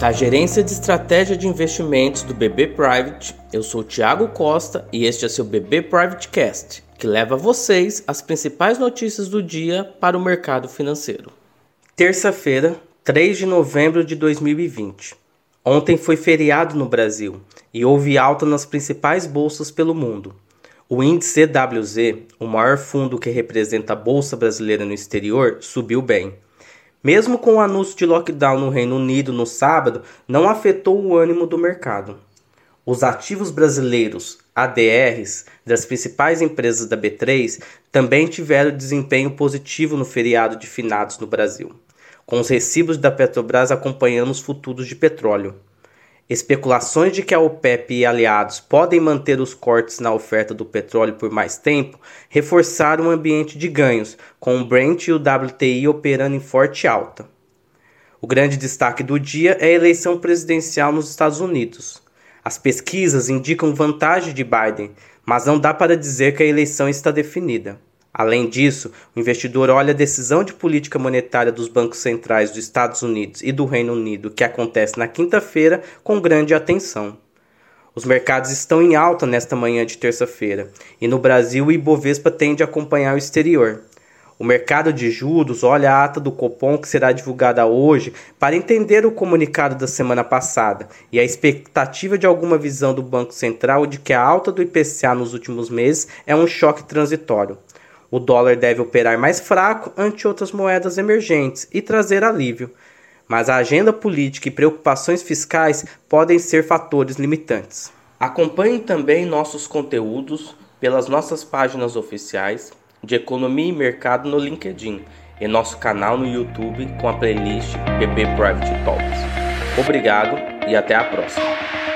Da Gerência de Estratégia de Investimentos do BB Private, eu sou Tiago Costa e este é seu BB Private Cast, que leva a vocês as principais notícias do dia para o mercado financeiro. Terça-feira, 3 de novembro de 2020. Ontem foi feriado no Brasil e houve alta nas principais bolsas pelo mundo. O índice CWZ, o maior fundo que representa a bolsa brasileira no exterior, subiu bem. Mesmo com o anúncio de lockdown no Reino Unido no sábado, não afetou o ânimo do mercado. Os ativos brasileiros, ADRs, das principais empresas da B3 também tiveram desempenho positivo no feriado de finados no Brasil, com os recibos da Petrobras acompanhando os futuros de petróleo. Especulações de que a OPEP e aliados podem manter os cortes na oferta do petróleo por mais tempo reforçaram um ambiente de ganhos, com o Brent e o WTI operando em forte alta. O grande destaque do dia é a eleição presidencial nos Estados Unidos. As pesquisas indicam vantagem de Biden, mas não dá para dizer que a eleição está definida. Além disso, o investidor olha a decisão de política monetária dos bancos centrais dos Estados Unidos e do Reino Unido, que acontece na quinta-feira, com grande atenção. Os mercados estão em alta nesta manhã de terça-feira, e no Brasil o Ibovespa tende a acompanhar o exterior. O mercado de juros olha a ata do Copom que será divulgada hoje para entender o comunicado da semana passada e a expectativa de alguma visão do Banco Central de que a alta do IPCA nos últimos meses é um choque transitório. O dólar deve operar mais fraco ante outras moedas emergentes e trazer alívio, mas a agenda política e preocupações fiscais podem ser fatores limitantes. Acompanhe também nossos conteúdos pelas nossas páginas oficiais de Economia e Mercado no LinkedIn e nosso canal no YouTube com a playlist PP Private Talks. Obrigado e até a próxima.